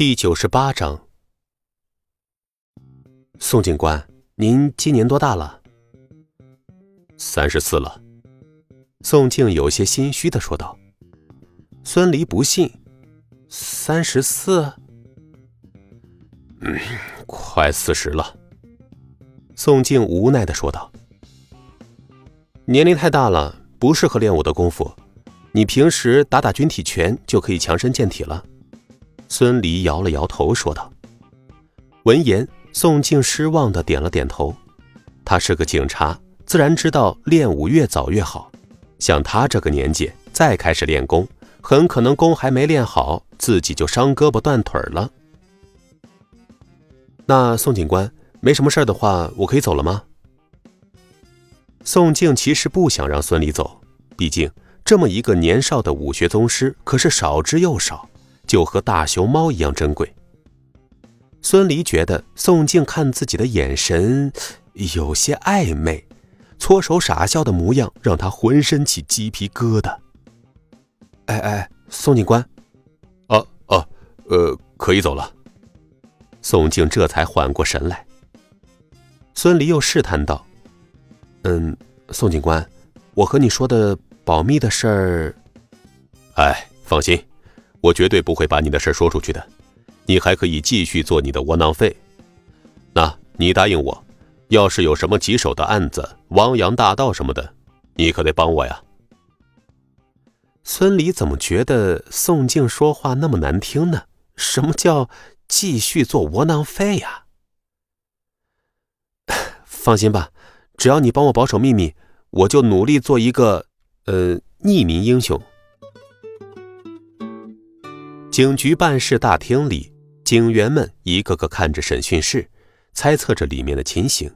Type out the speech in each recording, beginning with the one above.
第九十八章，宋警官，您今年多大了？三十四了。宋静有些心虚的说道。孙离不信，三十四？嗯，快四十了。宋静无奈的说道。年龄太大了，不适合练武的功夫，你平时打打军体拳就可以强身健体了。孙离摇了摇头，说道：“闻言，宋静失望的点了点头。他是个警察，自然知道练武越早越好。像他这个年纪再开始练功，很可能功还没练好，自己就伤胳膊断腿了。那宋警官没什么事的话，我可以走了吗？”宋静其实不想让孙离走，毕竟这么一个年少的武学宗师可是少之又少。就和大熊猫一样珍贵。孙离觉得宋静看自己的眼神有些暧昧，搓手傻笑的模样让他浑身起鸡皮疙瘩。哎哎，宋警官，啊啊，呃，可以走了。宋静这才缓过神来。孙离又试探道：“嗯，宋警官，我和你说的保密的事儿。”哎，放心。我绝对不会把你的事说出去的，你还可以继续做你的窝囊废。那你答应我，要是有什么棘手的案子，汪洋大盗什么的，你可得帮我呀。孙离怎么觉得宋静说话那么难听呢？什么叫继续做窝囊废呀？放心吧，只要你帮我保守秘密，我就努力做一个呃匿名英雄。警局办事大厅里，警员们一个个看着审讯室，猜测着里面的情形。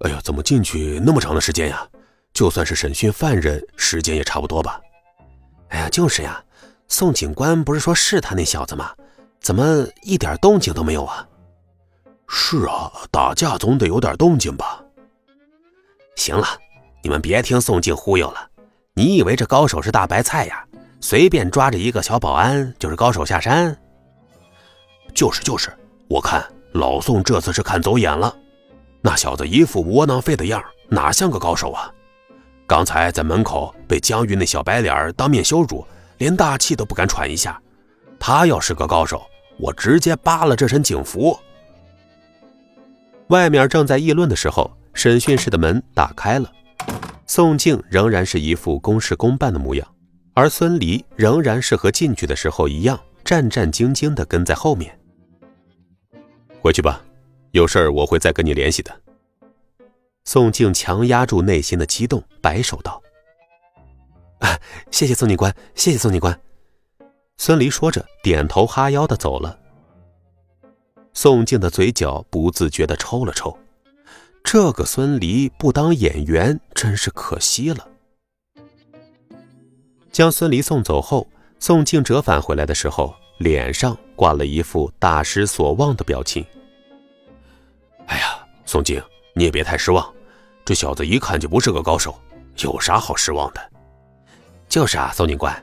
哎呀，怎么进去那么长的时间呀？就算是审讯犯人，时间也差不多吧？哎呀，就是呀。宋警官不是说是他那小子吗？怎么一点动静都没有啊？是啊，打架总得有点动静吧？行了，你们别听宋静忽悠了。你以为这高手是大白菜呀？随便抓着一个小保安就是高手下山，就是就是，我看老宋这次是看走眼了。那小子一副窝囊废的样，哪像个高手啊？刚才在门口被江玉那小白脸当面羞辱，连大气都不敢喘一下。他要是个高手，我直接扒了这身警服。外面正在议论的时候，审讯室的门打开了，宋静仍然是一副公事公办的模样。而孙离仍然是和进去的时候一样，战战兢兢地跟在后面。回去吧，有事儿我会再跟你联系的。宋静强压住内心的激动，摆手道：“啊，谢谢宋警官，谢谢宋警官。”孙离说着，点头哈腰的走了。宋静的嘴角不自觉的抽了抽，这个孙离不当演员真是可惜了。将孙离送走后，宋静折返回来的时候，脸上挂了一副大失所望的表情。哎呀，宋静，你也别太失望，这小子一看就不是个高手，有啥好失望的？就是啊，宋警官，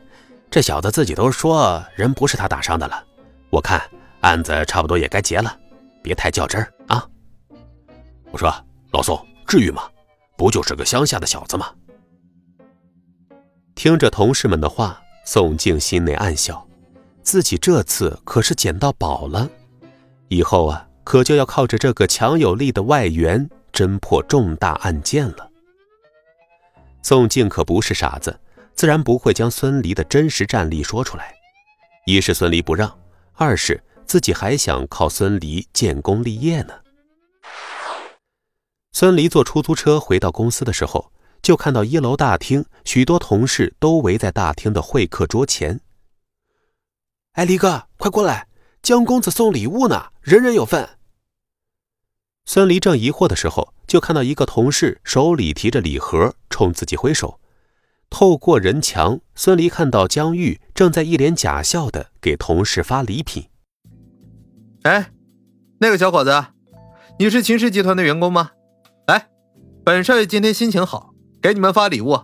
这小子自己都说人不是他打伤的了，我看案子差不多也该结了，别太较真儿啊。我说老宋，至于吗？不就是个乡下的小子吗？听着同事们的话，宋静心内暗笑，自己这次可是捡到宝了，以后啊，可就要靠着这个强有力的外援侦破重大案件了。宋静可不是傻子，自然不会将孙离的真实战力说出来。一是孙离不让，二是自己还想靠孙离建功立业呢。孙离坐出租车回到公司的时候。就看到一楼大厅，许多同事都围在大厅的会客桌前。哎，离哥，快过来！江公子送礼物呢，人人有份。孙离正疑惑的时候，就看到一个同事手里提着礼盒，冲自己挥手。透过人墙，孙离看到江玉正在一脸假笑的给同事发礼品。哎，那个小伙子，你是秦氏集团的员工吗？来，本少爷今天心情好。给你们发礼物，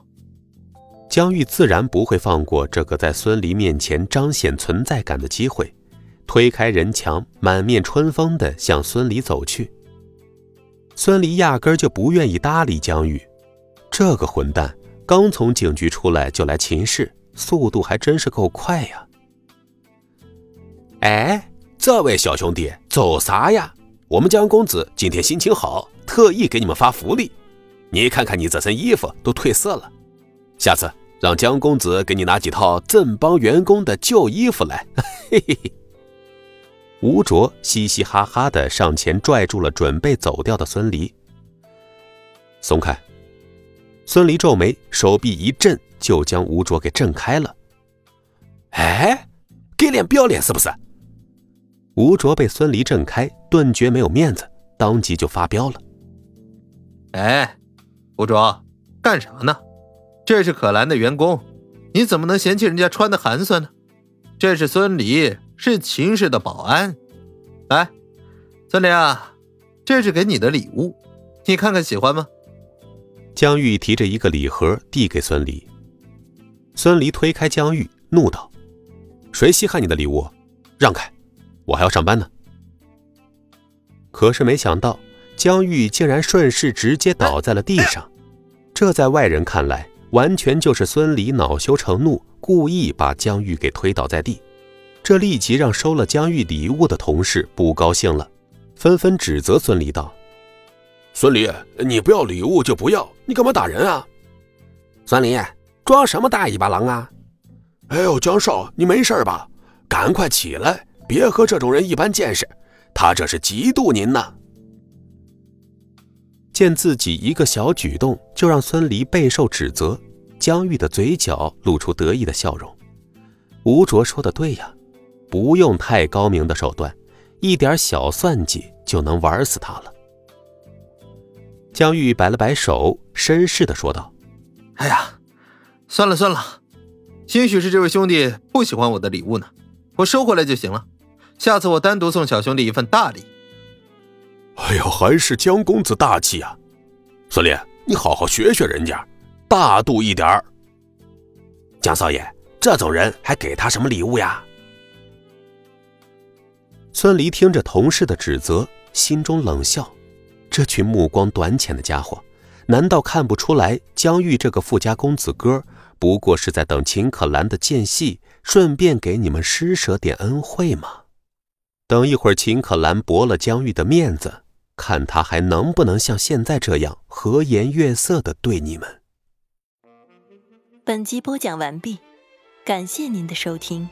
江玉自然不会放过这个在孙离面前彰显存在感的机会，推开人墙，满面春风的向孙离走去。孙离压根就不愿意搭理江玉，这个混蛋刚从警局出来就来秦氏，速度还真是够快呀！哎，这位小兄弟走啥呀？我们江公子今天心情好，特意给你们发福利。你看看你这身衣服都褪色了，下次让江公子给你拿几套正帮员工的旧衣服来。嘿嘿嘿。吴卓嘻嘻哈哈的上前拽住了准备走掉的孙离，松开。孙离皱眉，手臂一震，就将吴卓给震开了。哎，给脸不要脸是不是？吴卓被孙离震开，顿觉没有面子，当即就发飙了。哎。吴卓，干啥呢？这是可兰的员工，你怎么能嫌弃人家穿的寒酸呢？这是孙离，是秦氏的保安。来，孙离啊，这是给你的礼物，你看看喜欢吗？江玉提着一个礼盒递给孙离，孙离推开江玉，怒道：“谁稀罕你的礼物？让开，我还要上班呢。”可是没想到，江玉竟然顺势直接倒在了地上。这在外人看来，完全就是孙离恼羞成怒，故意把江玉给推倒在地。这立即让收了江玉礼物的同事不高兴了，纷纷指责孙离道：“孙离，你不要礼物就不要，你干嘛打人啊？”孙离，装什么大尾巴狼啊？哎呦，江少，你没事吧？赶快起来，别和这种人一般见识，他这是嫉妒您呢。见自己一个小举动就让孙离备受指责，江玉的嘴角露出得意的笑容。吴卓说的对呀，不用太高明的手段，一点小算计就能玩死他了。江玉摆了摆手，绅士的说道：“哎呀，算了算了，兴许是这位兄弟不喜欢我的礼物呢，我收回来就行了。下次我单独送小兄弟一份大礼。”哎呀，还是江公子大气啊！孙烈，你好好学学人家，大度一点儿。江少爷，这种人还给他什么礼物呀？孙离听着同事的指责，心中冷笑：这群目光短浅的家伙，难道看不出来江玉这个富家公子哥不过是在等秦可兰的间隙，顺便给你们施舍点恩惠吗？等一会儿，秦可兰驳了江玉的面子。看他还能不能像现在这样和颜悦色的对你们。本集播讲完毕，感谢您的收听。